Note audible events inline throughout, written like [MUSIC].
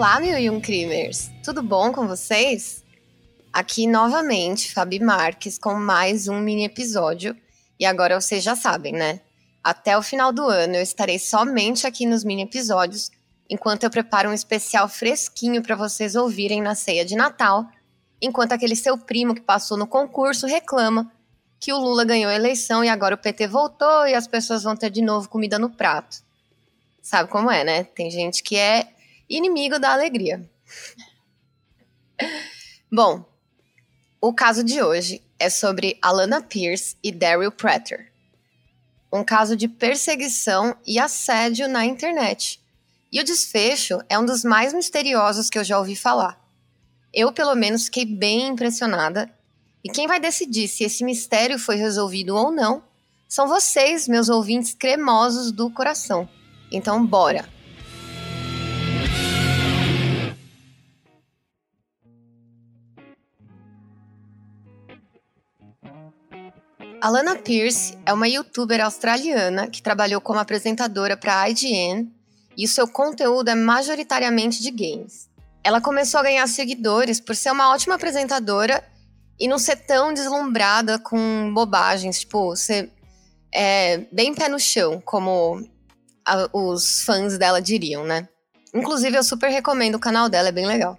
Olá, mil e um crimers! Tudo bom com vocês? Aqui novamente, Fabi Marques com mais um mini episódio. E agora vocês já sabem, né? Até o final do ano eu estarei somente aqui nos mini episódios, enquanto eu preparo um especial fresquinho para vocês ouvirem na ceia de Natal, enquanto aquele seu primo que passou no concurso reclama que o Lula ganhou a eleição e agora o PT voltou e as pessoas vão ter de novo comida no prato. Sabe como é, né? Tem gente que é inimigo da alegria. Bom, o caso de hoje é sobre Alana Pierce e Daryl Prater. Um caso de perseguição e assédio na internet. E o desfecho é um dos mais misteriosos que eu já ouvi falar. Eu, pelo menos, fiquei bem impressionada. E quem vai decidir se esse mistério foi resolvido ou não são vocês, meus ouvintes cremosos do coração. Então, bora! Alana Pierce é uma youtuber australiana que trabalhou como apresentadora para a IGN e o seu conteúdo é majoritariamente de games. Ela começou a ganhar seguidores por ser uma ótima apresentadora e não ser tão deslumbrada com bobagens, tipo, ser é, bem pé no chão, como a, os fãs dela diriam, né? Inclusive, eu super recomendo o canal dela, é bem legal.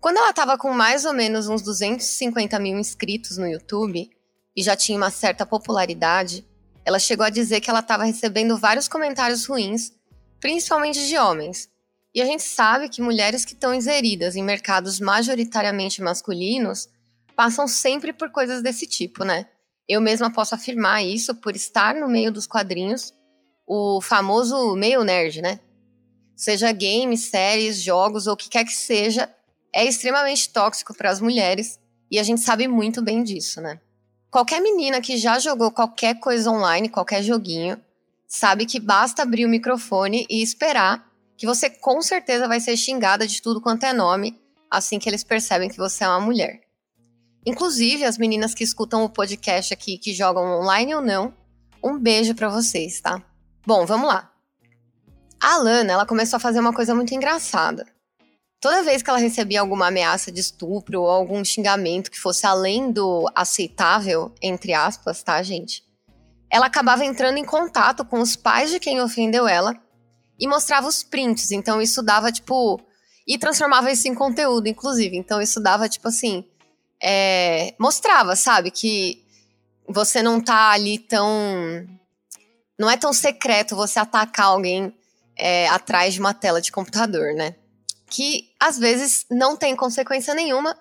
Quando ela tava com mais ou menos uns 250 mil inscritos no YouTube, e já tinha uma certa popularidade, ela chegou a dizer que ela estava recebendo vários comentários ruins, principalmente de homens. E a gente sabe que mulheres que estão inseridas em mercados majoritariamente masculinos passam sempre por coisas desse tipo, né? Eu mesma posso afirmar isso por estar no meio dos quadrinhos, o famoso meio nerd, né? Seja games, séries, jogos ou o que quer que seja, é extremamente tóxico para as mulheres e a gente sabe muito bem disso, né? Qualquer menina que já jogou qualquer coisa online, qualquer joguinho, sabe que basta abrir o microfone e esperar que você com certeza vai ser xingada de tudo quanto é nome assim que eles percebem que você é uma mulher. Inclusive, as meninas que escutam o podcast aqui, que jogam online ou não, um beijo para vocês, tá? Bom, vamos lá. A Alana, ela começou a fazer uma coisa muito engraçada. Toda vez que ela recebia alguma ameaça de estupro ou algum xingamento que fosse além do aceitável, entre aspas, tá, gente? Ela acabava entrando em contato com os pais de quem ofendeu ela e mostrava os prints. Então isso dava, tipo. E transformava isso em conteúdo, inclusive. Então isso dava, tipo assim. É, mostrava, sabe? Que você não tá ali tão. Não é tão secreto você atacar alguém é, atrás de uma tela de computador, né? Que às vezes não tem consequência nenhuma,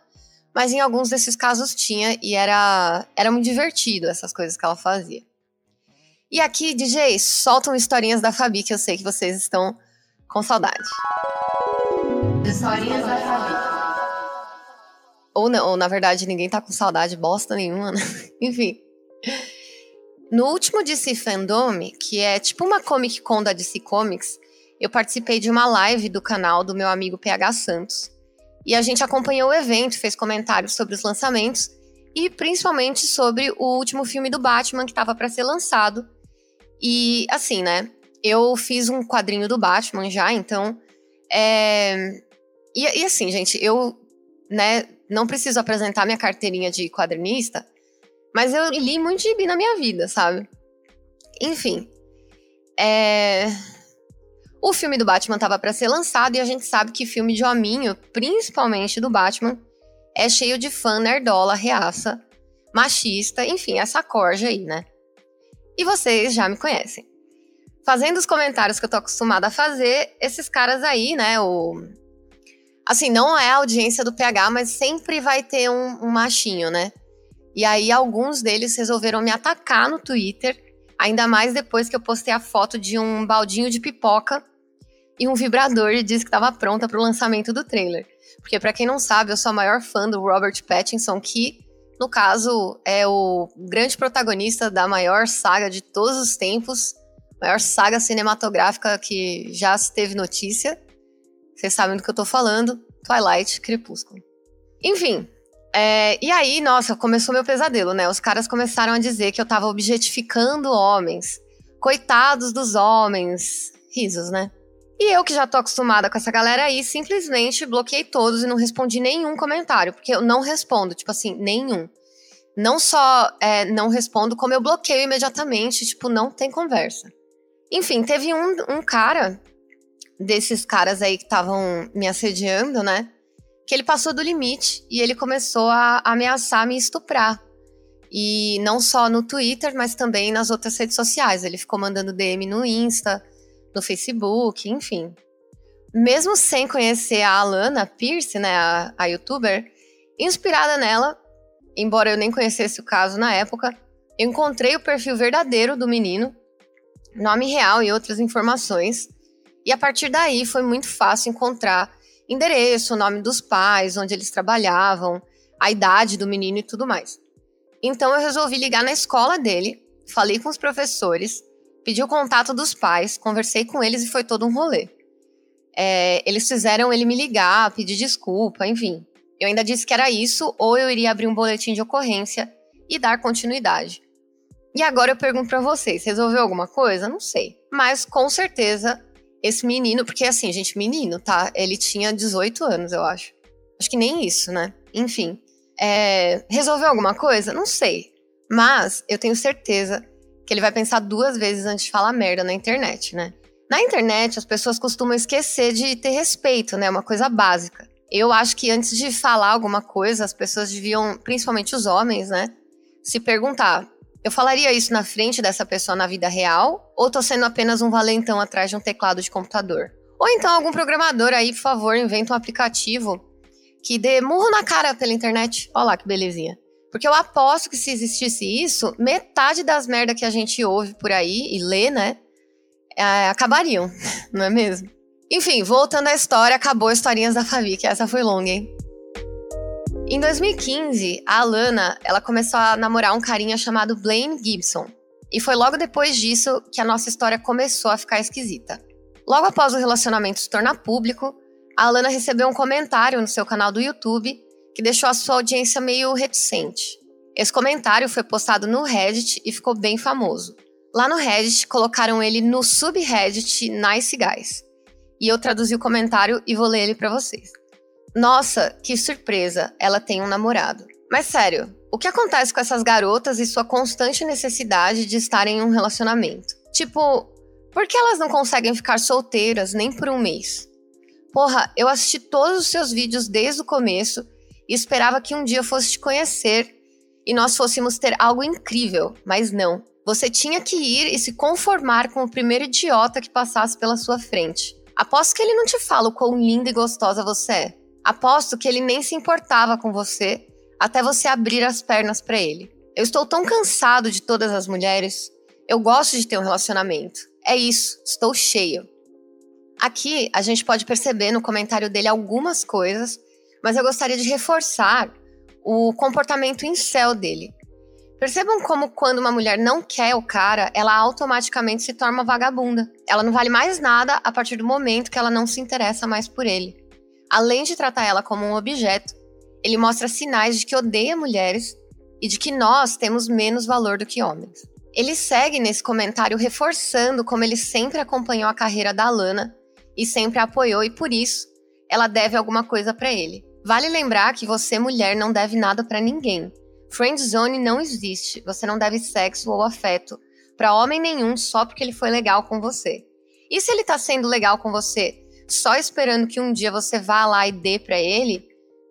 mas em alguns desses casos tinha e era, era muito divertido essas coisas que ela fazia. E aqui, DJ, soltam historinhas da Fabi que eu sei que vocês estão com saudade. Historinhas da Fabi. Ou não, ou na verdade ninguém tá com saudade bosta nenhuma, né? [LAUGHS] Enfim. No último DC Fandom, que é tipo uma Comic Con da DC Comics, eu participei de uma live do canal do meu amigo PH Santos. E a gente acompanhou o evento, fez comentários sobre os lançamentos e principalmente sobre o último filme do Batman que estava para ser lançado. E assim, né? Eu fiz um quadrinho do Batman já, então. É... E, e assim, gente, eu né, não preciso apresentar minha carteirinha de quadrinista, mas eu li muito gibi na minha vida, sabe? Enfim. É... O filme do Batman estava para ser lançado e a gente sabe que filme de hominho, principalmente do Batman, é cheio de fã nerdola, reaça, machista, enfim, essa corja aí, né? E vocês já me conhecem. Fazendo os comentários que eu tô acostumada a fazer, esses caras aí, né, o... Assim, não é a audiência do PH, mas sempre vai ter um, um machinho, né? E aí alguns deles resolveram me atacar no Twitter, ainda mais depois que eu postei a foto de um baldinho de pipoca e um vibrador e disse que estava pronta para o lançamento do trailer. Porque, para quem não sabe, eu sou a maior fã do Robert Pattinson, que, no caso, é o grande protagonista da maior saga de todos os tempos, maior saga cinematográfica que já se teve notícia. Vocês sabem do que eu tô falando: Twilight, Crepúsculo. Enfim, é, e aí, nossa, começou meu pesadelo, né? Os caras começaram a dizer que eu tava objetificando homens. Coitados dos homens. Risos, né? E eu, que já tô acostumada com essa galera aí, simplesmente bloqueei todos e não respondi nenhum comentário, porque eu não respondo, tipo assim, nenhum. Não só é, não respondo, como eu bloqueio imediatamente, tipo, não tem conversa. Enfim, teve um, um cara, desses caras aí que estavam me assediando, né? Que ele passou do limite e ele começou a ameaçar me estuprar. E não só no Twitter, mas também nas outras redes sociais. Ele ficou mandando DM no Insta, no Facebook, enfim. Mesmo sem conhecer a Alana Pierce, né, a, a youtuber, inspirada nela, embora eu nem conhecesse o caso na época, eu encontrei o perfil verdadeiro do menino, nome real e outras informações. E a partir daí foi muito fácil encontrar endereço, nome dos pais, onde eles trabalhavam, a idade do menino e tudo mais. Então eu resolvi ligar na escola dele, falei com os professores, pedi o contato dos pais, conversei com eles e foi todo um rolê. É, eles fizeram ele me ligar, pedir desculpa, enfim. Eu ainda disse que era isso, ou eu iria abrir um boletim de ocorrência e dar continuidade. E agora eu pergunto para vocês, resolveu alguma coisa? Não sei. Mas com certeza esse menino, porque assim, gente, menino, tá? Ele tinha 18 anos, eu acho. Acho que nem isso, né? Enfim. É, resolveu alguma coisa? Não sei. Mas eu tenho certeza que ele vai pensar duas vezes antes de falar merda na internet, né? Na internet, as pessoas costumam esquecer de ter respeito, né? Uma coisa básica. Eu acho que antes de falar alguma coisa, as pessoas deviam, principalmente os homens, né? Se perguntar: eu falaria isso na frente dessa pessoa na vida real? Ou tô sendo apenas um valentão atrás de um teclado de computador? Ou então algum programador aí, por favor, inventa um aplicativo que dê murro na cara pela internet. Olha lá que belezinha. Porque eu aposto que se existisse isso, metade das merdas que a gente ouve por aí e lê, né, é, acabariam, [LAUGHS] não é mesmo? Enfim, voltando à história, acabou historinhas da Fabi, que essa foi longa, hein? Em 2015, a Alana, ela começou a namorar um carinha chamado Blaine Gibson. E foi logo depois disso que a nossa história começou a ficar esquisita. Logo após o relacionamento se tornar público, a Alana recebeu um comentário no seu canal do YouTube que deixou a sua audiência meio reticente. Esse comentário foi postado no Reddit e ficou bem famoso. Lá no Reddit, colocaram ele no subreddit Nice Guys. E eu traduzi o comentário e vou ler ele para vocês. Nossa, que surpresa, ela tem um namorado. Mas sério, o que acontece com essas garotas e sua constante necessidade de estarem em um relacionamento? Tipo, por que elas não conseguem ficar solteiras nem por um mês? Porra, eu assisti todos os seus vídeos desde o começo e esperava que um dia fosse te conhecer e nós fôssemos ter algo incrível, mas não. Você tinha que ir e se conformar com o primeiro idiota que passasse pela sua frente. Aposto que ele não te fala o quão linda e gostosa você é. Aposto que ele nem se importava com você até você abrir as pernas para ele. Eu estou tão cansado de todas as mulheres. Eu gosto de ter um relacionamento. É isso, estou cheio. Aqui a gente pode perceber no comentário dele algumas coisas, mas eu gostaria de reforçar o comportamento em céu dele. Percebam como quando uma mulher não quer o cara, ela automaticamente se torna vagabunda. Ela não vale mais nada a partir do momento que ela não se interessa mais por ele. Além de tratar ela como um objeto, ele mostra sinais de que odeia mulheres e de que nós temos menos valor do que homens. Ele segue nesse comentário reforçando como ele sempre acompanhou a carreira da Lana e sempre a apoiou e por isso ela deve alguma coisa para ele. Vale lembrar que você, mulher, não deve nada para ninguém. Friend zone não existe. Você não deve sexo ou afeto para homem nenhum só porque ele foi legal com você. E se ele tá sendo legal com você só esperando que um dia você vá lá e dê para ele,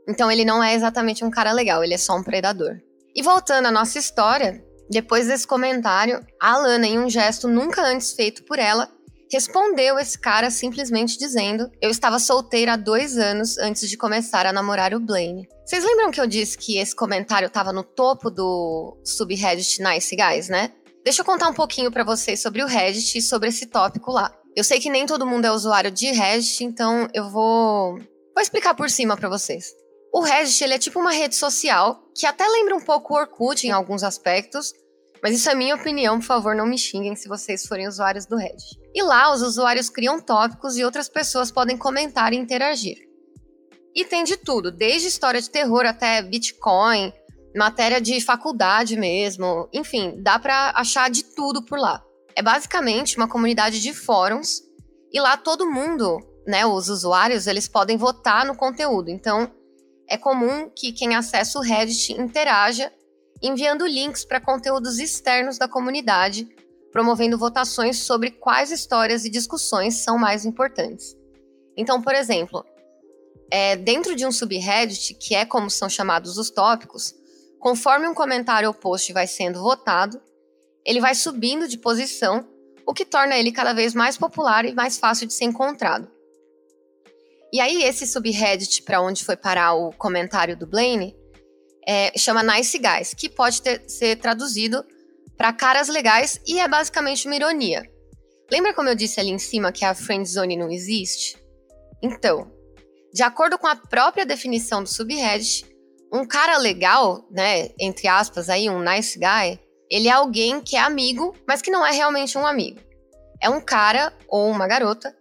então ele não é exatamente um cara legal, ele é só um predador. E voltando à nossa história, depois desse comentário, a Alana, em um gesto nunca antes feito por ela, respondeu esse cara simplesmente dizendo: Eu estava solteira há dois anos antes de começar a namorar o Blaine. Vocês lembram que eu disse que esse comentário estava no topo do subreddit Nice Guys, né? Deixa eu contar um pouquinho para vocês sobre o Reddit e sobre esse tópico lá. Eu sei que nem todo mundo é usuário de Reddit, então eu vou, vou explicar por cima para vocês. O Reddit ele é tipo uma rede social que até lembra um pouco o Orkut em alguns aspectos, mas isso é minha opinião, por favor, não me xinguem se vocês forem usuários do Reddit. E lá os usuários criam tópicos e outras pessoas podem comentar e interagir. E tem de tudo, desde história de terror até Bitcoin, matéria de faculdade mesmo, enfim, dá para achar de tudo por lá. É basicamente uma comunidade de fóruns E lá todo mundo, né, os usuários, eles podem votar no conteúdo. Então, é comum que quem acessa o Reddit interaja enviando links para conteúdos externos da comunidade, promovendo votações sobre quais histórias e discussões são mais importantes. Então, por exemplo, é, dentro de um subreddit, que é como são chamados os tópicos, conforme um comentário ou post vai sendo votado, ele vai subindo de posição, o que torna ele cada vez mais popular e mais fácil de ser encontrado. E aí, esse subreddit para onde foi parar o comentário do Blaine é, chama Nice Guys, que pode ter, ser traduzido para caras legais e é basicamente uma ironia. Lembra como eu disse ali em cima que a friend zone não existe? Então, de acordo com a própria definição do subreddit, um cara legal, né, entre aspas aí, um nice guy, ele é alguém que é amigo, mas que não é realmente um amigo. É um cara ou uma garota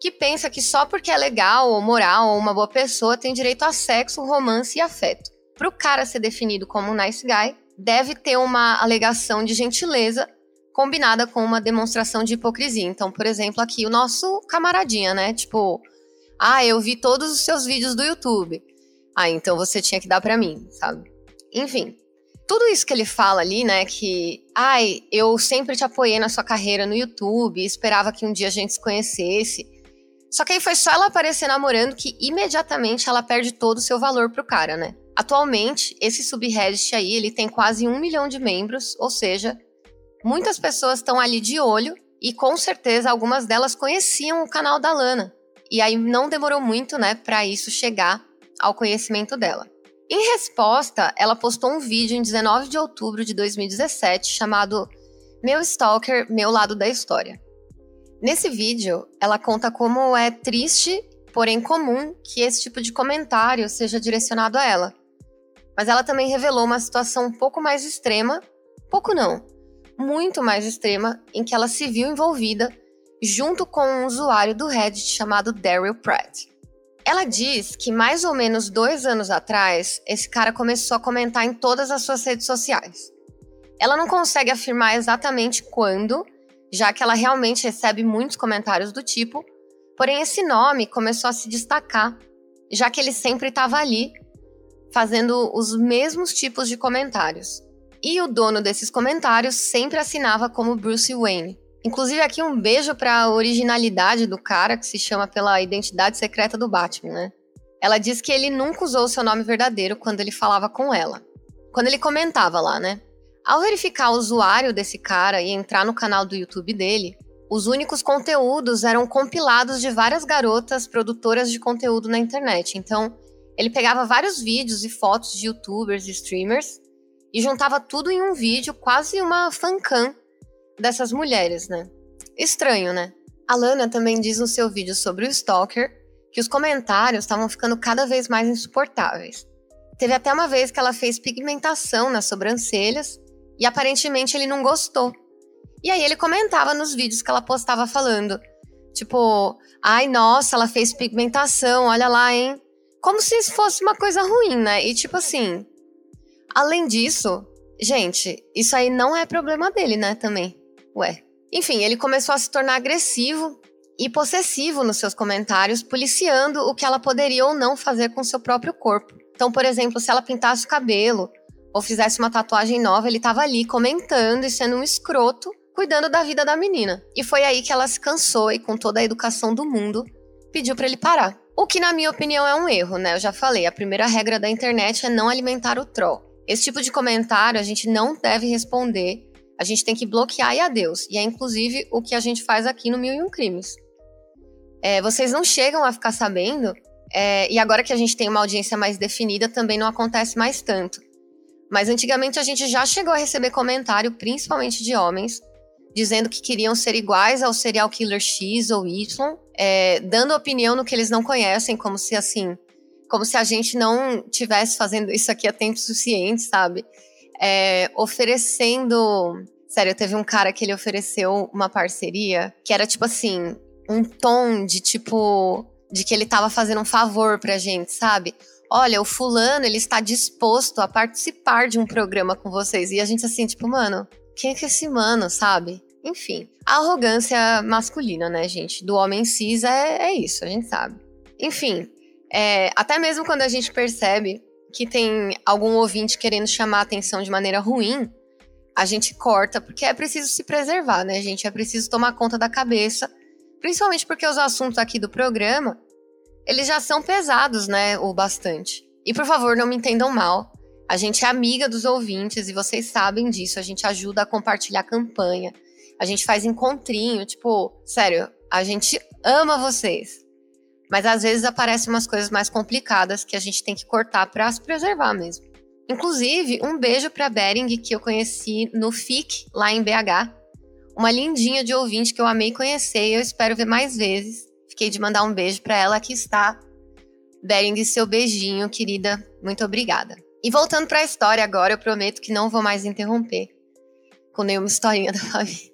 que pensa que só porque é legal ou moral ou uma boa pessoa tem direito a sexo, romance e afeto. Para o cara ser definido como um nice guy, deve ter uma alegação de gentileza combinada com uma demonstração de hipocrisia. Então, por exemplo, aqui o nosso camaradinha, né? Tipo, ah, eu vi todos os seus vídeos do YouTube. Ah, então você tinha que dar para mim, sabe? Enfim, tudo isso que ele fala ali, né, que, ai, eu sempre te apoiei na sua carreira no YouTube, esperava que um dia a gente se conhecesse. Só que aí foi só ela aparecer namorando que imediatamente ela perde todo o seu valor pro cara, né? Atualmente, esse subreddit aí, ele tem quase um milhão de membros, ou seja, muitas pessoas estão ali de olho e com certeza algumas delas conheciam o canal da Lana. E aí não demorou muito, né, para isso chegar ao conhecimento dela. Em resposta, ela postou um vídeo em 19 de outubro de 2017 chamado Meu Stalker, Meu Lado da História. Nesse vídeo, ela conta como é triste, porém comum, que esse tipo de comentário seja direcionado a ela. Mas ela também revelou uma situação um pouco mais extrema, pouco não, muito mais extrema, em que ela se viu envolvida junto com um usuário do Reddit chamado Daryl Pratt. Ela diz que mais ou menos dois anos atrás, esse cara começou a comentar em todas as suas redes sociais. Ela não consegue afirmar exatamente quando, já que ela realmente recebe muitos comentários do tipo, porém esse nome começou a se destacar, já que ele sempre estava ali, fazendo os mesmos tipos de comentários. E o dono desses comentários sempre assinava como Bruce Wayne. Inclusive, aqui um beijo pra originalidade do cara, que se chama pela identidade secreta do Batman, né? Ela diz que ele nunca usou seu nome verdadeiro quando ele falava com ela. Quando ele comentava lá, né? Ao verificar o usuário desse cara e entrar no canal do YouTube dele, os únicos conteúdos eram compilados de várias garotas produtoras de conteúdo na internet. Então, ele pegava vários vídeos e fotos de youtubers e streamers e juntava tudo em um vídeo, quase uma fancam dessas mulheres, né? Estranho, né? A Lana também diz no seu vídeo sobre o Stalker que os comentários estavam ficando cada vez mais insuportáveis. Teve até uma vez que ela fez pigmentação nas sobrancelhas e aparentemente ele não gostou. E aí ele comentava nos vídeos que ela postava falando, tipo, ai nossa, ela fez pigmentação, olha lá, hein? Como se isso fosse uma coisa ruim, né? E tipo assim, além disso, gente, isso aí não é problema dele, né, também. Ué. Enfim, ele começou a se tornar agressivo e possessivo nos seus comentários, policiando o que ela poderia ou não fazer com seu próprio corpo. Então, por exemplo, se ela pintasse o cabelo ou fizesse uma tatuagem nova, ele estava ali comentando e sendo um escroto, cuidando da vida da menina. E foi aí que ela se cansou e, com toda a educação do mundo, pediu para ele parar. O que, na minha opinião, é um erro, né? Eu já falei, a primeira regra da internet é não alimentar o troll. Esse tipo de comentário a gente não deve responder a gente tem que bloquear e adeus. E é inclusive o que a gente faz aqui no Mil e Um Crimes. É, vocês não chegam a ficar sabendo, é, e agora que a gente tem uma audiência mais definida, também não acontece mais tanto. Mas antigamente a gente já chegou a receber comentário, principalmente de homens, dizendo que queriam ser iguais ao serial killer X ou Y, é, dando opinião no que eles não conhecem, como se assim, como se a gente não tivesse fazendo isso aqui há tempo suficiente, sabe? É, oferecendo Sério, teve um cara que ele ofereceu uma parceria que era tipo assim, um tom de tipo. de que ele tava fazendo um favor pra gente, sabe? Olha, o fulano, ele está disposto a participar de um programa com vocês. E a gente assim, tipo, mano, quem é que é esse mano, sabe? Enfim, a arrogância masculina, né, gente? Do homem cis é, é isso, a gente sabe. Enfim, é, até mesmo quando a gente percebe que tem algum ouvinte querendo chamar a atenção de maneira ruim, a gente corta, porque é preciso se preservar, né, gente? É preciso tomar conta da cabeça, principalmente porque os assuntos aqui do programa, eles já são pesados, né, o bastante. E por favor, não me entendam mal. A gente é amiga dos ouvintes e vocês sabem disso. A gente ajuda a compartilhar a campanha. A gente faz encontrinho, tipo, sério, a gente ama vocês. Mas às vezes aparecem umas coisas mais complicadas que a gente tem que cortar para se preservar mesmo. Inclusive, um beijo para Bering, que eu conheci no FIC, lá em BH. Uma lindinha de ouvinte que eu amei conhecer e eu espero ver mais vezes. Fiquei de mandar um beijo para ela. Aqui está. Bering, seu beijinho, querida. Muito obrigada. E voltando para a história agora, eu prometo que não vou mais interromper com nenhuma historinha da Fabi.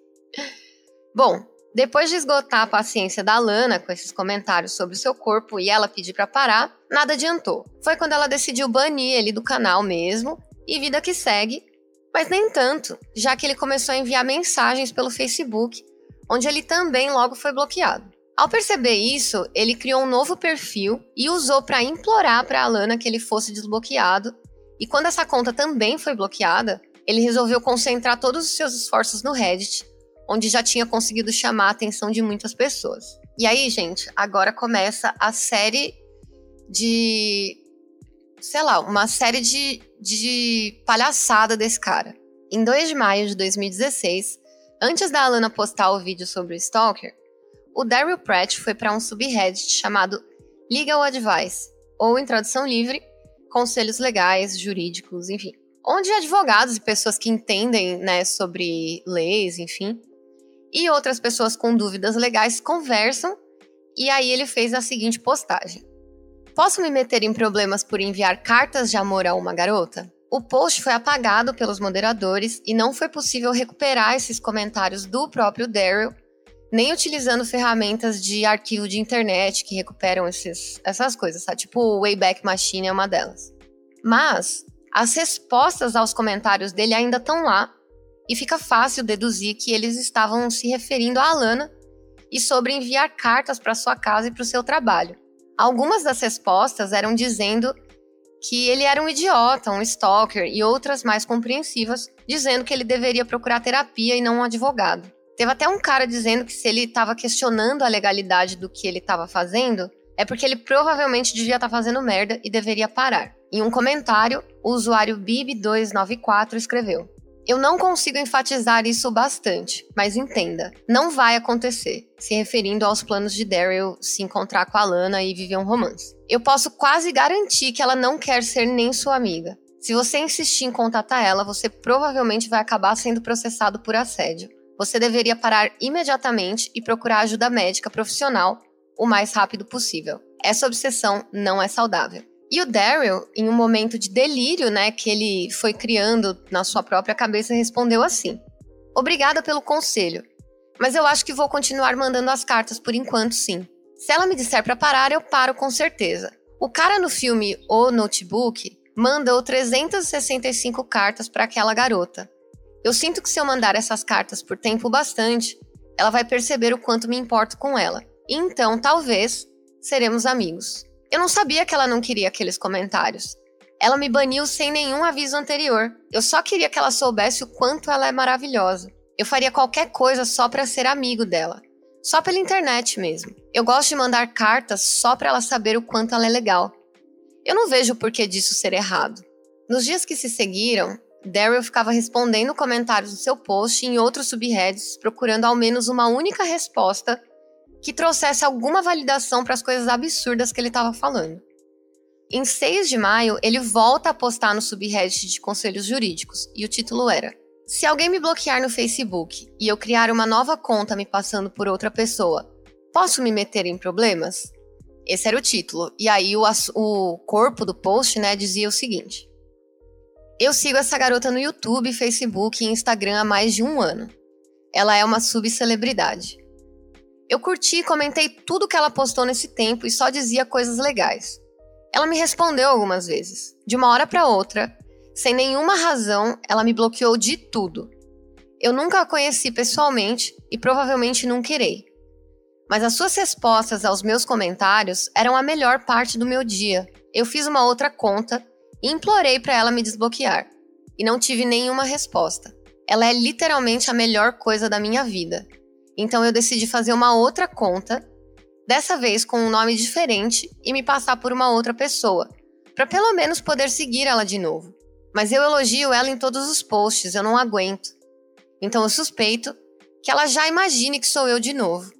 Bom, depois de esgotar a paciência da Lana com esses comentários sobre o seu corpo e ela pedir para parar, nada adiantou. Foi quando ela decidiu banir ele do canal mesmo e vida que segue, mas nem tanto, já que ele começou a enviar mensagens pelo Facebook, onde ele também logo foi bloqueado. Ao perceber isso, ele criou um novo perfil e usou para implorar para Alana que ele fosse desbloqueado. E quando essa conta também foi bloqueada, ele resolveu concentrar todos os seus esforços no Reddit onde já tinha conseguido chamar a atenção de muitas pessoas. E aí, gente, agora começa a série de. sei lá, uma série de, de palhaçada desse cara. Em 2 de maio de 2016, antes da Alana postar o vídeo sobre o Stalker, o Daryl Pratt foi para um subreddit chamado Legal Advice, ou em tradução livre, conselhos legais, jurídicos, enfim. Onde advogados e pessoas que entendem né, sobre leis, enfim, e outras pessoas com dúvidas legais conversam, e aí ele fez a seguinte postagem: Posso me meter em problemas por enviar cartas de amor a uma garota? O post foi apagado pelos moderadores e não foi possível recuperar esses comentários do próprio Daryl, nem utilizando ferramentas de arquivo de internet que recuperam esses, essas coisas, tá? Tipo o Wayback Machine é uma delas. Mas as respostas aos comentários dele ainda estão lá e fica fácil deduzir que eles estavam se referindo a Alana e sobre enviar cartas para sua casa e para o seu trabalho. Algumas das respostas eram dizendo que ele era um idiota, um stalker, e outras mais compreensivas, dizendo que ele deveria procurar terapia e não um advogado. Teve até um cara dizendo que se ele estava questionando a legalidade do que ele estava fazendo, é porque ele provavelmente devia estar tá fazendo merda e deveria parar. Em um comentário, o usuário Bib294 escreveu: eu não consigo enfatizar isso bastante, mas entenda, não vai acontecer, se referindo aos planos de Daryl se encontrar com a Lana e viver um romance. Eu posso quase garantir que ela não quer ser nem sua amiga. Se você insistir em contatar ela, você provavelmente vai acabar sendo processado por assédio. Você deveria parar imediatamente e procurar ajuda médica profissional o mais rápido possível. Essa obsessão não é saudável. E o Daryl, em um momento de delírio, né, que ele foi criando na sua própria cabeça, respondeu assim: Obrigada pelo conselho, mas eu acho que vou continuar mandando as cartas por enquanto, sim. Se ela me disser para parar, eu paro com certeza. O cara no filme O Notebook mandou 365 cartas para aquela garota. Eu sinto que se eu mandar essas cartas por tempo bastante, ela vai perceber o quanto me importo com ela. E então, talvez, seremos amigos. Eu não sabia que ela não queria aqueles comentários. Ela me baniu sem nenhum aviso anterior. Eu só queria que ela soubesse o quanto ela é maravilhosa. Eu faria qualquer coisa só para ser amigo dela. Só pela internet mesmo. Eu gosto de mandar cartas só para ela saber o quanto ela é legal. Eu não vejo o porquê disso ser errado. Nos dias que se seguiram, Daryl ficava respondendo comentários do seu post em outros subreddits, procurando ao menos uma única resposta que trouxesse alguma validação para as coisas absurdas que ele estava falando. Em 6 de maio, ele volta a postar no subreddit de conselhos jurídicos, e o título era: Se alguém me bloquear no Facebook e eu criar uma nova conta me passando por outra pessoa, posso me meter em problemas? Esse era o título. E aí o, o corpo do post né, dizia o seguinte: Eu sigo essa garota no YouTube, Facebook e Instagram há mais de um ano. Ela é uma subcelebridade. Eu curti e comentei tudo que ela postou nesse tempo e só dizia coisas legais. Ela me respondeu algumas vezes. De uma hora para outra, sem nenhuma razão, ela me bloqueou de tudo. Eu nunca a conheci pessoalmente e provavelmente nunca irei. Mas as suas respostas aos meus comentários eram a melhor parte do meu dia. Eu fiz uma outra conta e implorei para ela me desbloquear. E não tive nenhuma resposta. Ela é literalmente a melhor coisa da minha vida. Então eu decidi fazer uma outra conta, dessa vez com um nome diferente e me passar por uma outra pessoa, para pelo menos poder seguir ela de novo. Mas eu elogio ela em todos os posts, eu não aguento. Então eu suspeito que ela já imagine que sou eu de novo.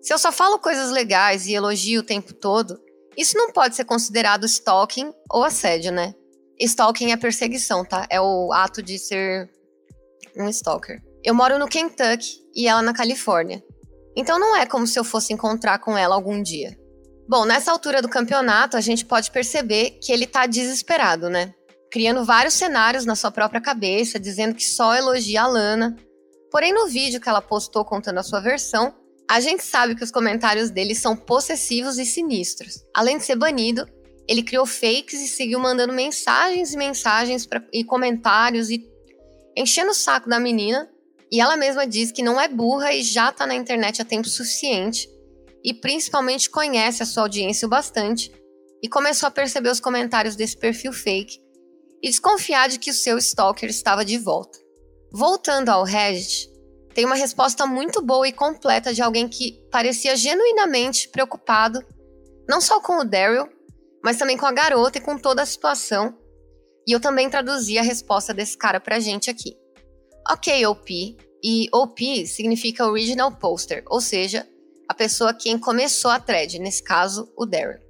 Se eu só falo coisas legais e elogio o tempo todo, isso não pode ser considerado stalking ou assédio, né? Stalking é perseguição, tá? É o ato de ser um stalker. Eu moro no Kentucky e ela na Califórnia. Então não é como se eu fosse encontrar com ela algum dia. Bom, nessa altura do campeonato, a gente pode perceber que ele tá desesperado, né? Criando vários cenários na sua própria cabeça, dizendo que só elogia a Lana. Porém, no vídeo que ela postou contando a sua versão, a gente sabe que os comentários dele são possessivos e sinistros. Além de ser banido, ele criou fakes e seguiu mandando mensagens e mensagens pra, e comentários e enchendo o saco da menina. E ela mesma diz que não é burra e já tá na internet há tempo suficiente e principalmente conhece a sua audiência o bastante e começou a perceber os comentários desse perfil fake e desconfiar de que o seu stalker estava de volta. Voltando ao Reddit, tem uma resposta muito boa e completa de alguém que parecia genuinamente preocupado, não só com o Daryl, mas também com a garota e com toda a situação. E eu também traduzi a resposta desse cara pra gente aqui. Ok, OP. E OP significa Original Poster, ou seja, a pessoa quem começou a thread, nesse caso, o Daryl.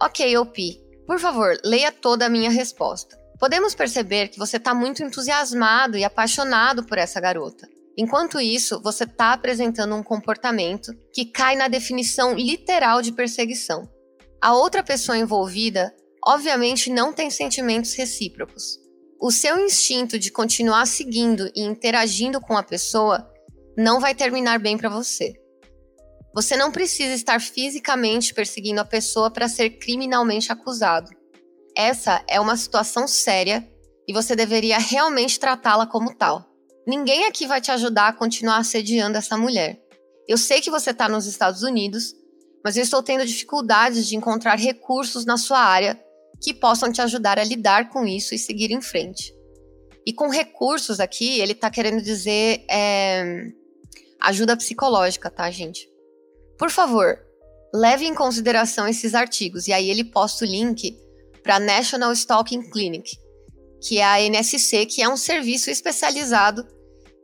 Ok, OP. Por favor, leia toda a minha resposta. Podemos perceber que você está muito entusiasmado e apaixonado por essa garota. Enquanto isso, você está apresentando um comportamento que cai na definição literal de perseguição. A outra pessoa envolvida, obviamente, não tem sentimentos recíprocos. O seu instinto de continuar seguindo e interagindo com a pessoa não vai terminar bem para você. Você não precisa estar fisicamente perseguindo a pessoa para ser criminalmente acusado. Essa é uma situação séria e você deveria realmente tratá-la como tal. Ninguém aqui vai te ajudar a continuar assediando essa mulher. Eu sei que você está nos Estados Unidos, mas eu estou tendo dificuldades de encontrar recursos na sua área que possam te ajudar a lidar com isso e seguir em frente. E com recursos aqui, ele está querendo dizer é, ajuda psicológica, tá, gente? Por favor, leve em consideração esses artigos. E aí ele posta o link para National Stalking Clinic, que é a NSC, que é um serviço especializado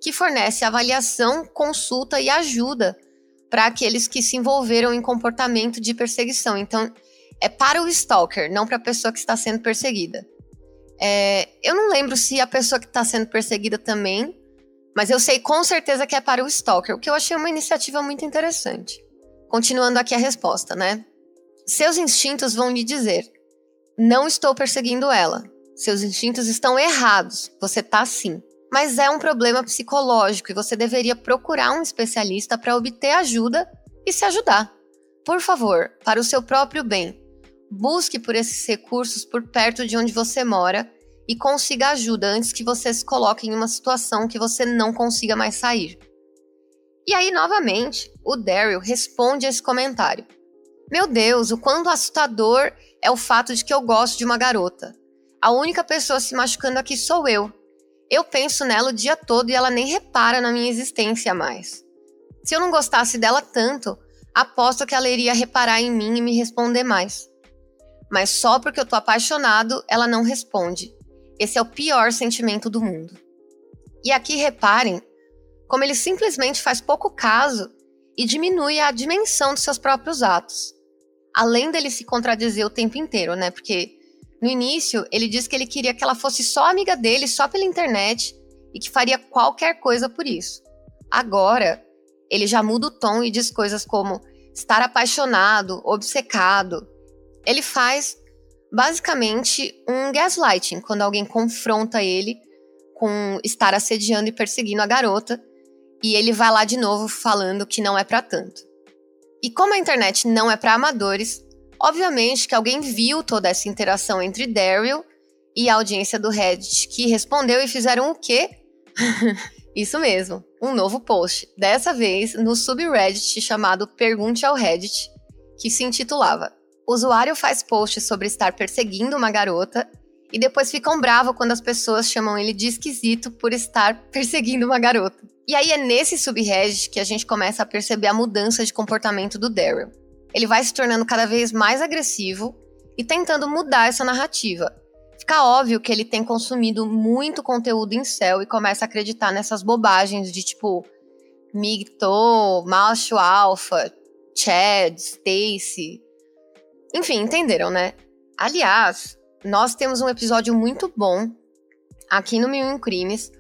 que fornece avaliação, consulta e ajuda para aqueles que se envolveram em comportamento de perseguição. Então, é para o stalker, não para a pessoa que está sendo perseguida. É, eu não lembro se a pessoa que está sendo perseguida também, mas eu sei com certeza que é para o stalker, o que eu achei uma iniciativa muito interessante. Continuando aqui a resposta, né? Seus instintos vão lhe dizer: não estou perseguindo ela. Seus instintos estão errados. Você tá sim mas é um problema psicológico e você deveria procurar um especialista para obter ajuda e se ajudar. Por favor, para o seu próprio bem, busque por esses recursos por perto de onde você mora e consiga ajuda antes que você se coloque em uma situação que você não consiga mais sair. E aí, novamente, o Daryl responde a esse comentário. Meu Deus, o quanto assustador é o fato de que eu gosto de uma garota. A única pessoa se machucando aqui sou eu. Eu penso nela o dia todo e ela nem repara na minha existência mais. Se eu não gostasse dela tanto, aposto que ela iria reparar em mim e me responder mais. Mas só porque eu tô apaixonado, ela não responde. Esse é o pior sentimento do mundo. E aqui reparem como ele simplesmente faz pouco caso e diminui a dimensão dos seus próprios atos. Além dele se contradizer o tempo inteiro, né? Porque no início, ele disse que ele queria que ela fosse só amiga dele, só pela internet, e que faria qualquer coisa por isso. Agora, ele já muda o tom e diz coisas como estar apaixonado, obcecado. Ele faz basicamente um gaslighting quando alguém confronta ele com estar assediando e perseguindo a garota, e ele vai lá de novo falando que não é para tanto. E como a internet não é para amadores, Obviamente que alguém viu toda essa interação entre Daryl e a audiência do Reddit, que respondeu e fizeram o quê? [LAUGHS] Isso mesmo, um novo post. Dessa vez no subreddit chamado Pergunte ao Reddit, que se intitulava O usuário faz post sobre estar perseguindo uma garota e depois ficam bravos quando as pessoas chamam ele de esquisito por estar perseguindo uma garota. E aí é nesse subreddit que a gente começa a perceber a mudança de comportamento do Daryl. Ele vai se tornando cada vez mais agressivo e tentando mudar essa narrativa. Fica óbvio que ele tem consumido muito conteúdo em céu e começa a acreditar nessas bobagens de tipo Migto, macho alfa, Chad, Stacy. Enfim, entenderam, né? Aliás, nós temos um episódio muito bom aqui no Mil Crimes,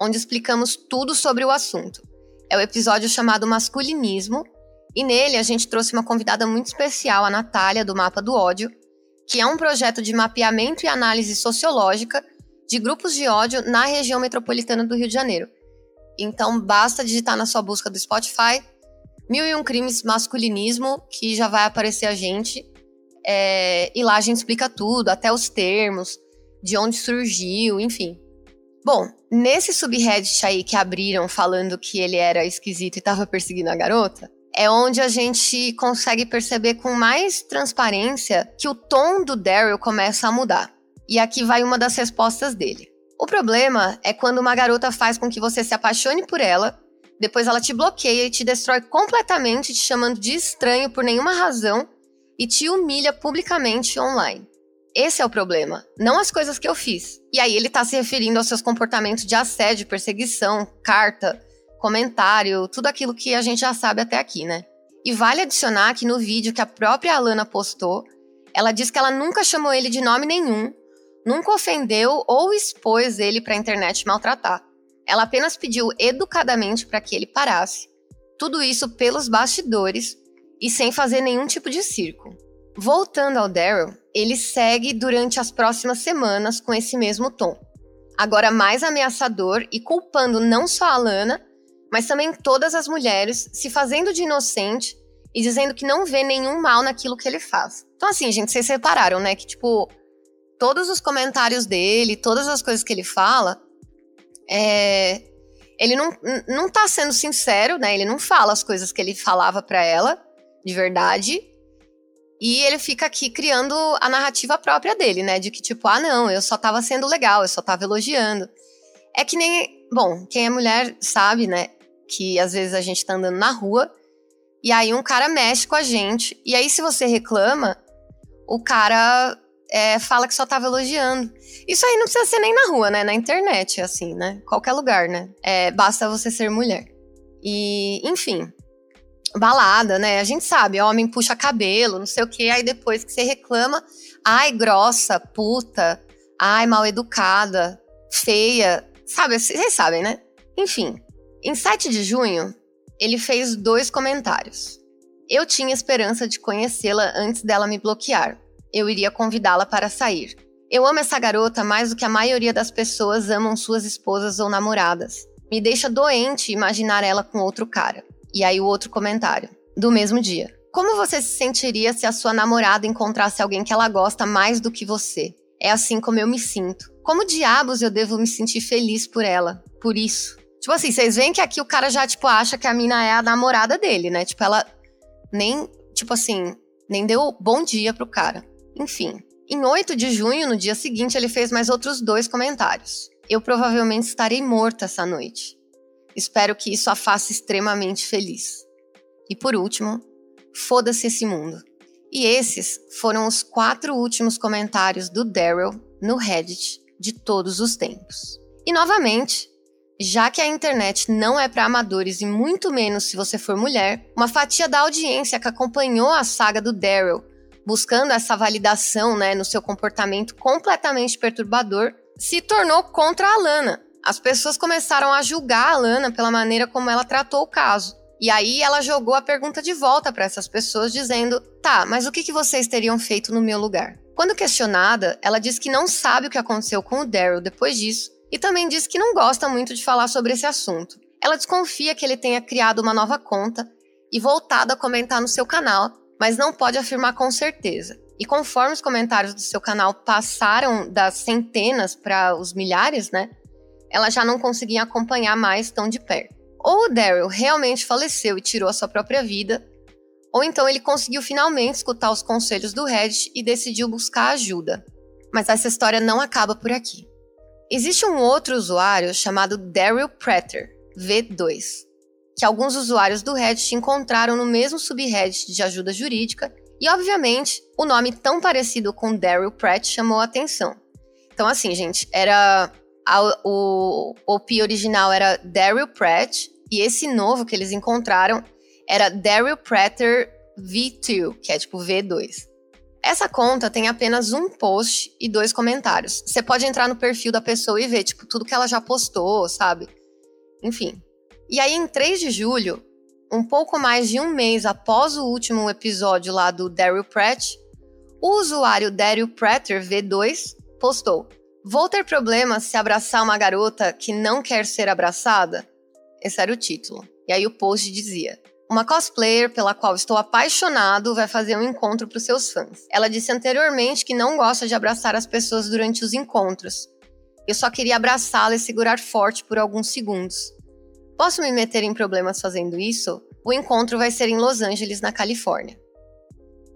onde explicamos tudo sobre o assunto. É o episódio chamado Masculinismo, e nele a gente trouxe uma convidada muito especial, a Natália, do Mapa do Ódio, que é um projeto de mapeamento e análise sociológica de grupos de ódio na região metropolitana do Rio de Janeiro. Então basta digitar na sua busca do Spotify Mil e um Crimes Masculinismo, que já vai aparecer a gente. É, e lá a gente explica tudo, até os termos, de onde surgiu, enfim. Bom, nesse subreddit aí que abriram falando que ele era esquisito e estava perseguindo a garota, é onde a gente consegue perceber com mais transparência que o tom do Daryl começa a mudar. E aqui vai uma das respostas dele. O problema é quando uma garota faz com que você se apaixone por ela, depois ela te bloqueia e te destrói completamente, te chamando de estranho por nenhuma razão e te humilha publicamente online. Esse é o problema, não as coisas que eu fiz. E aí ele tá se referindo aos seus comportamentos de assédio, perseguição, carta, comentário, tudo aquilo que a gente já sabe até aqui, né? E vale adicionar que no vídeo que a própria Alana postou, ela diz que ela nunca chamou ele de nome nenhum, nunca ofendeu ou expôs ele para a internet maltratar. Ela apenas pediu educadamente para que ele parasse. Tudo isso pelos bastidores e sem fazer nenhum tipo de circo. Voltando ao Daryl, ele segue durante as próximas semanas com esse mesmo tom. Agora mais ameaçador e culpando não só a Lana, mas também todas as mulheres, se fazendo de inocente e dizendo que não vê nenhum mal naquilo que ele faz. Então, assim, gente, vocês separaram, né? Que, tipo, todos os comentários dele, todas as coisas que ele fala, é, ele não, não tá sendo sincero, né? Ele não fala as coisas que ele falava para ela, de verdade. E ele fica aqui criando a narrativa própria dele, né? De que, tipo, ah, não, eu só tava sendo legal, eu só tava elogiando. É que nem. Bom, quem é mulher sabe, né? Que às vezes a gente tá andando na rua e aí um cara mexe com a gente. E aí, se você reclama, o cara é, fala que só tava elogiando. Isso aí não precisa ser nem na rua, né? Na internet, assim, né? Qualquer lugar, né? É, basta você ser mulher. E, enfim, balada, né? A gente sabe, homem puxa cabelo, não sei o quê, aí depois que você reclama, ai, grossa, puta, ai, mal educada, feia, sabe? Vocês sabem, né? Enfim, em 7 de junho, ele fez dois comentários. Eu tinha esperança de conhecê-la antes dela me bloquear. Eu iria convidá-la para sair. Eu amo essa garota mais do que a maioria das pessoas amam suas esposas ou namoradas. Me deixa doente imaginar ela com outro cara. E aí o outro comentário, do mesmo dia. Como você se sentiria se a sua namorada encontrasse alguém que ela gosta mais do que você? É assim como eu me sinto. Como diabos eu devo me sentir feliz por ela? Por isso. Tipo assim, vocês veem que aqui o cara já, tipo, acha que a mina é a namorada dele, né? Tipo, ela nem, tipo assim, nem deu bom dia pro cara. Enfim. Em 8 de junho, no dia seguinte, ele fez mais outros dois comentários. Eu provavelmente estarei morta essa noite. Espero que isso a faça extremamente feliz. E por último, foda-se esse mundo. E esses foram os quatro últimos comentários do Daryl no Reddit de todos os tempos. E novamente, já que a internet não é para amadores e muito menos se você for mulher, uma fatia da audiência que acompanhou a saga do Daryl, buscando essa validação né, no seu comportamento completamente perturbador, se tornou contra a Lana, as pessoas começaram a julgar a Lana pela maneira como ela tratou o caso. E aí ela jogou a pergunta de volta para essas pessoas, dizendo: tá, mas o que, que vocês teriam feito no meu lugar? Quando questionada, ela diz que não sabe o que aconteceu com o Daryl depois disso e também diz que não gosta muito de falar sobre esse assunto. Ela desconfia que ele tenha criado uma nova conta e voltado a comentar no seu canal, mas não pode afirmar com certeza. E conforme os comentários do seu canal passaram das centenas para os milhares, né? ela já não conseguia acompanhar mais tão de perto. Ou o Daryl realmente faleceu e tirou a sua própria vida, ou então ele conseguiu finalmente escutar os conselhos do Reddit e decidiu buscar ajuda. Mas essa história não acaba por aqui. Existe um outro usuário chamado Daryl Prater, V2, que alguns usuários do Reddit encontraram no mesmo subreddit de ajuda jurídica e, obviamente, o nome tão parecido com Daryl Pratt chamou a atenção. Então, assim, gente, era. A, o OP original era Daryl Pratt, e esse novo que eles encontraram era Daryl Prater V2, que é tipo V2. Essa conta tem apenas um post e dois comentários. Você pode entrar no perfil da pessoa e ver, tipo, tudo que ela já postou, sabe? Enfim. E aí, em 3 de julho, um pouco mais de um mês após o último episódio lá do Daryl Pratt, o usuário Daryl Prater V2 postou: Vou ter problemas se abraçar uma garota que não quer ser abraçada? Esse era o título. E aí o post dizia: uma cosplayer pela qual estou apaixonado vai fazer um encontro para os seus fãs. Ela disse anteriormente que não gosta de abraçar as pessoas durante os encontros. Eu só queria abraçá-la e segurar forte por alguns segundos. Posso me meter em problemas fazendo isso? O encontro vai ser em Los Angeles, na Califórnia.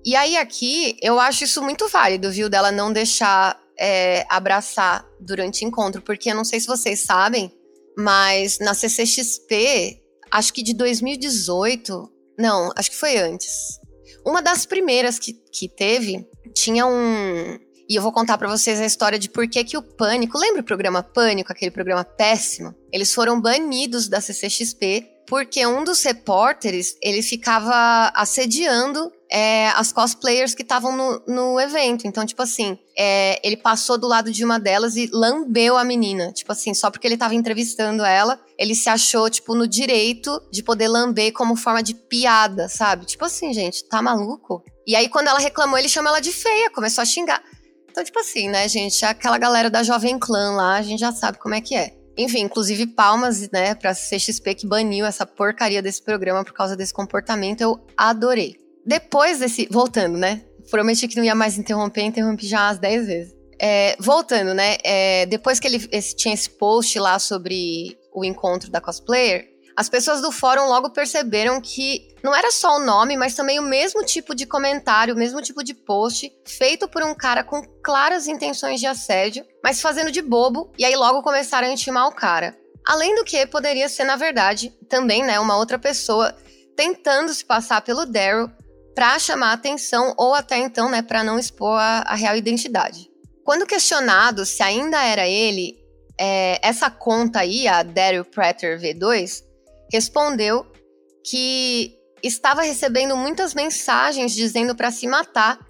E aí, aqui, eu acho isso muito válido, viu? Dela não deixar é, abraçar durante encontro, porque eu não sei se vocês sabem, mas na CCXP, acho que de 2018, não, acho que foi antes. Uma das primeiras que, que teve, tinha um. E eu vou contar para vocês a história de por que, que o Pânico. Lembra o programa Pânico, aquele programa péssimo? Eles foram banidos da CCXP porque um dos repórteres ele ficava assediando é, as cosplayers que estavam no, no, evento. Então, tipo assim, é, ele passou do lado de uma delas e lambeu a menina. Tipo assim, só porque ele tava entrevistando ela, ele se achou, tipo, no direito de poder lamber como forma de piada, sabe? Tipo assim, gente, tá maluco? E aí, quando ela reclamou, ele chamou ela de feia, começou a xingar. Então, tipo assim, né, gente? Aquela galera da Jovem Clã lá, a gente já sabe como é que é. Enfim, inclusive palmas, né, pra CXP que baniu essa porcaria desse programa por causa desse comportamento. Eu adorei. Depois desse. Voltando, né? Prometi que não ia mais interromper, interrompi já umas 10 vezes. É, voltando, né? É, depois que ele esse, tinha esse post lá sobre o encontro da cosplayer, as pessoas do fórum logo perceberam que não era só o nome, mas também o mesmo tipo de comentário, o mesmo tipo de post, feito por um cara com claras intenções de assédio, mas fazendo de bobo, e aí logo começaram a intimar o cara. Além do que poderia ser, na verdade, também, né, uma outra pessoa tentando se passar pelo Daryl para chamar atenção ou até então, né, para não expor a, a, real identidade. Quando questionado se ainda era ele, é, essa conta aí, a Daryl Prater V2, respondeu que estava recebendo muitas mensagens dizendo para se matar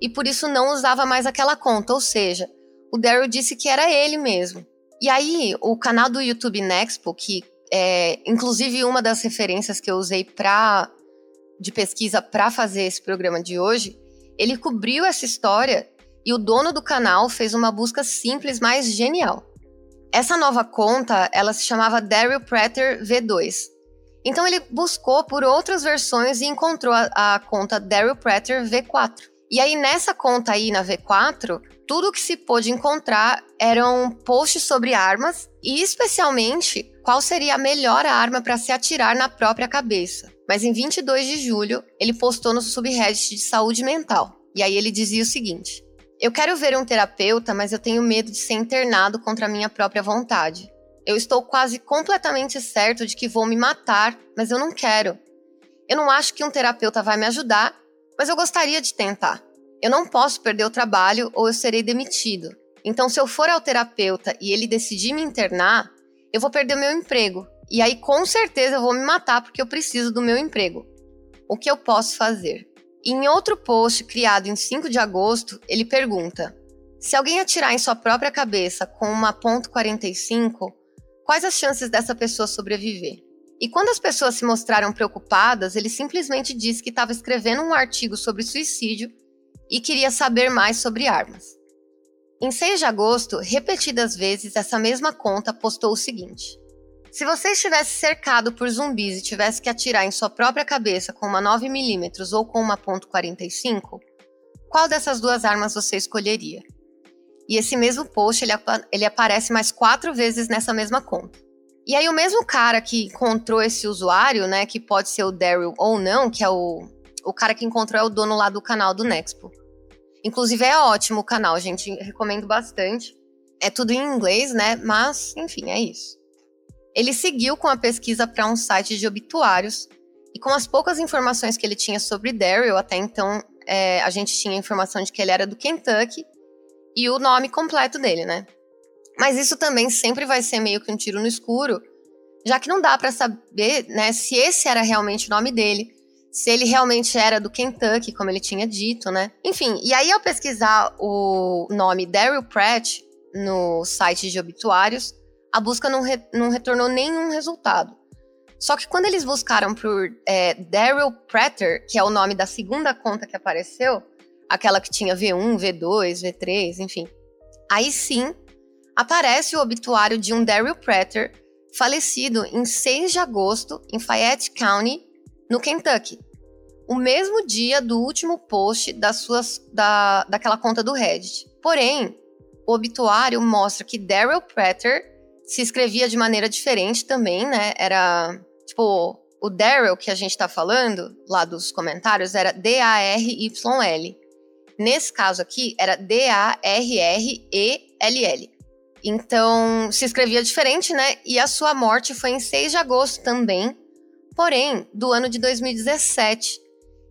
e por isso não usava mais aquela conta, ou seja, o Daryl disse que era ele mesmo. E aí, o canal do YouTube Nexpo, que é inclusive uma das referências que eu usei para de pesquisa para fazer esse programa de hoje, ele cobriu essa história e o dono do canal fez uma busca simples, mas genial. Essa nova conta, ela se chamava Daryl Prater V2. Então ele buscou por outras versões e encontrou a, a conta Daryl Prater V4. E aí nessa conta aí na V4, tudo que se pôde encontrar eram posts sobre armas e especialmente qual seria a melhor arma para se atirar na própria cabeça. Mas em 22 de julho, ele postou no subreddit de saúde mental. E aí ele dizia o seguinte: Eu quero ver um terapeuta, mas eu tenho medo de ser internado contra a minha própria vontade. Eu estou quase completamente certo de que vou me matar, mas eu não quero. Eu não acho que um terapeuta vai me ajudar, mas eu gostaria de tentar. Eu não posso perder o trabalho ou eu serei demitido. Então, se eu for ao terapeuta e ele decidir me internar, eu vou perder o meu emprego. E aí, com certeza, eu vou me matar porque eu preciso do meu emprego. O que eu posso fazer? Em outro post criado em 5 de agosto, ele pergunta: se alguém atirar em sua própria cabeça com uma ponto .45, quais as chances dessa pessoa sobreviver? E quando as pessoas se mostraram preocupadas, ele simplesmente disse que estava escrevendo um artigo sobre suicídio e queria saber mais sobre armas. Em 6 de agosto, repetidas vezes, essa mesma conta postou o seguinte: se você estivesse cercado por zumbis e tivesse que atirar em sua própria cabeça com uma 9mm ou com uma .45, qual dessas duas armas você escolheria? e esse mesmo post ele, ele aparece mais quatro vezes nessa mesma conta. E aí o mesmo cara que encontrou esse usuário, né, que pode ser o Daryl ou não, que é o, o cara que encontrou é o dono lá do canal do Nexpo. Inclusive é ótimo o canal, gente, recomendo bastante. É tudo em inglês, né, mas enfim, é isso. Ele seguiu com a pesquisa para um site de obituários e com as poucas informações que ele tinha sobre Daryl, até então é, a gente tinha informação de que ele era do Kentucky e o nome completo dele, né? Mas isso também sempre vai ser meio que um tiro no escuro, já que não dá para saber, né, se esse era realmente o nome dele, se ele realmente era do Kentucky, como ele tinha dito, né? Enfim, e aí ao pesquisar o nome Daryl Pratt no site de obituários, a busca não, re não retornou nenhum resultado. Só que quando eles buscaram por é, Daryl Prater, que é o nome da segunda conta que apareceu, aquela que tinha V1, V2, V3, enfim, aí sim aparece o obituário de um Daryl Prater falecido em 6 de agosto em Fayette County, no Kentucky. O mesmo dia do último post das suas, da, daquela conta do Reddit. Porém, o obituário mostra que Daryl Prater se escrevia de maneira diferente também, né? Era Tipo, o Daryl que a gente tá falando, lá dos comentários, era D-A-R-Y-L. Nesse caso aqui, era D-A-R-R-E-L-L. Então, se escrevia diferente, né? E a sua morte foi em 6 de agosto também, porém, do ano de 2017,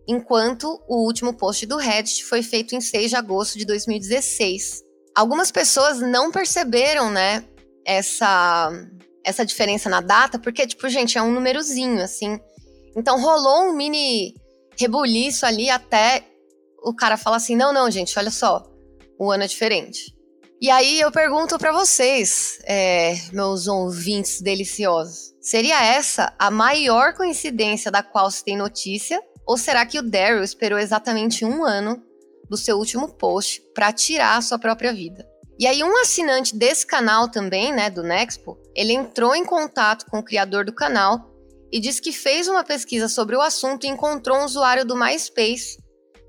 enquanto o último post do Reddit foi feito em 6 de agosto de 2016. Algumas pessoas não perceberam, né, essa essa diferença na data, porque, tipo, gente, é um númerozinho, assim. Então rolou um mini rebuliço ali até o cara falar assim: não, não, gente, olha só, o ano é diferente. E aí eu pergunto para vocês, é, meus ouvintes deliciosos, seria essa a maior coincidência da qual se tem notícia? Ou será que o Daryl esperou exatamente um ano do seu último post para tirar a sua própria vida? E aí um assinante desse canal também, né, do Nexpo, ele entrou em contato com o criador do canal e disse que fez uma pesquisa sobre o assunto e encontrou um usuário do MySpace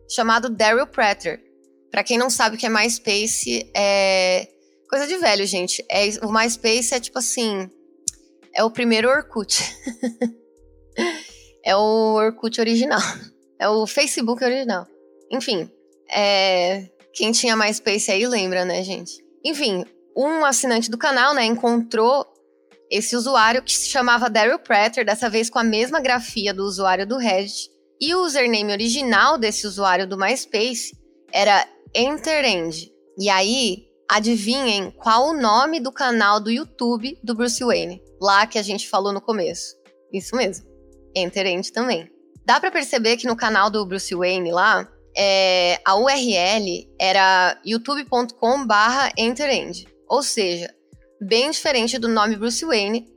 chamado Daryl Prater. Para quem não sabe o que é MySpace, é coisa de velho, gente. É, o MySpace é tipo assim, é o primeiro Orkut. [LAUGHS] é o Orkut original. É o Facebook original. Enfim, é, quem tinha MySpace aí lembra, né, gente? Enfim, um assinante do canal, né, encontrou esse usuário que se chamava Daryl Prater, dessa vez com a mesma grafia do usuário do Reddit, e o username original desse usuário do MySpace era EnterEnd. E aí, adivinhem qual o nome do canal do YouTube do Bruce Wayne, lá que a gente falou no começo. Isso mesmo, EnterEnd também. Dá para perceber que no canal do Bruce Wayne lá, é, a URL era youtube.com barra enterend, ou seja, bem diferente do nome Bruce Wayne,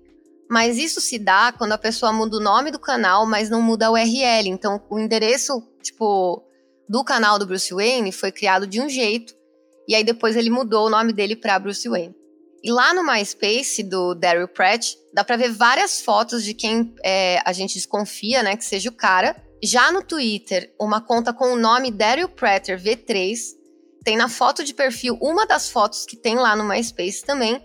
mas isso se dá quando a pessoa muda o nome do canal, mas não muda a URL. Então, o endereço, tipo, do canal do Bruce Wayne foi criado de um jeito, e aí depois ele mudou o nome dele para Bruce Wayne. E lá no MySpace do Daryl Pratt, dá para ver várias fotos de quem é, a gente desconfia, né, que seja o cara, já no Twitter, uma conta com o nome Daryl Prater V3 tem na foto de perfil uma das fotos que tem lá no MySpace também,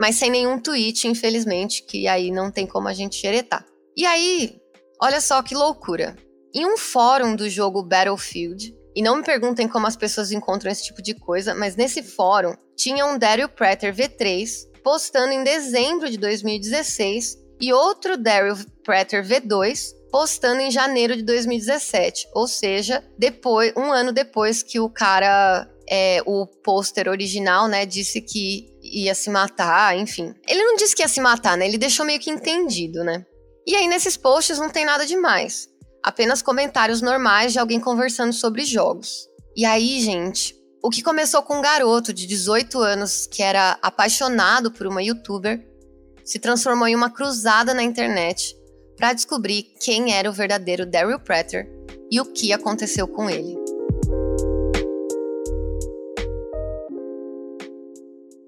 mas sem nenhum tweet, infelizmente, que aí não tem como a gente xeretar. E aí, olha só que loucura. Em um fórum do jogo Battlefield, e não me perguntem como as pessoas encontram esse tipo de coisa, mas nesse fórum tinha um Daryl Prater V3 postando em dezembro de 2016 e outro Daryl Prater V2 postando em janeiro de 2017, ou seja, depois, um ano depois que o cara, é, o pôster original, né, disse que ia se matar, enfim. Ele não disse que ia se matar, né? Ele deixou meio que entendido, né? E aí nesses posts não tem nada demais, apenas comentários normais de alguém conversando sobre jogos. E aí, gente, o que começou com um garoto de 18 anos que era apaixonado por uma youtuber se transformou em uma cruzada na internet para descobrir quem era o verdadeiro Daryl Prater e o que aconteceu com ele.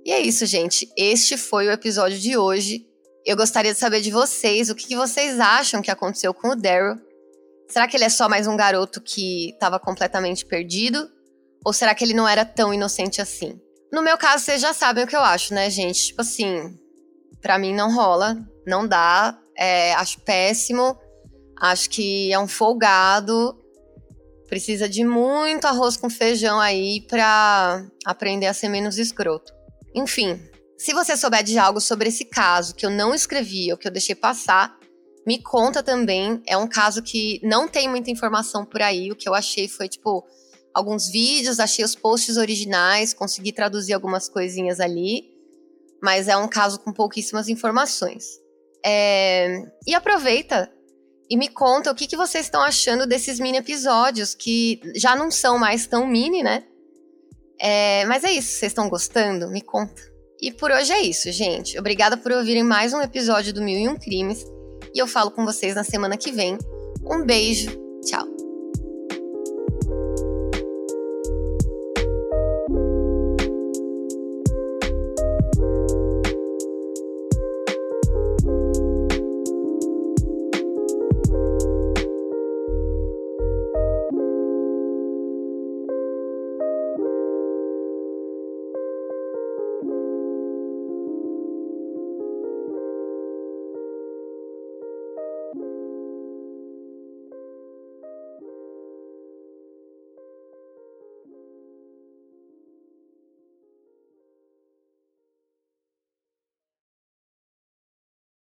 E é isso, gente. Este foi o episódio de hoje. Eu gostaria de saber de vocês o que vocês acham que aconteceu com o Daryl. Será que ele é só mais um garoto que estava completamente perdido? Ou será que ele não era tão inocente assim? No meu caso, vocês já sabem o que eu acho, né, gente? Tipo assim, para mim não rola, não dá, é, acho péssimo, acho que é um folgado, precisa de muito arroz com feijão aí pra aprender a ser menos escroto. Enfim, se você souber de algo sobre esse caso que eu não escrevi ou que eu deixei passar, me conta também. É um caso que não tem muita informação por aí. O que eu achei foi, tipo, alguns vídeos, achei os posts originais, consegui traduzir algumas coisinhas ali. Mas é um caso com pouquíssimas informações. É... E aproveita e me conta o que, que vocês estão achando desses mini episódios, que já não são mais tão mini, né? É... Mas é isso, vocês estão gostando? Me conta. E por hoje é isso, gente. Obrigada por ouvirem mais um episódio do Mil e Um Crimes e eu falo com vocês na semana que vem. Um beijo, tchau!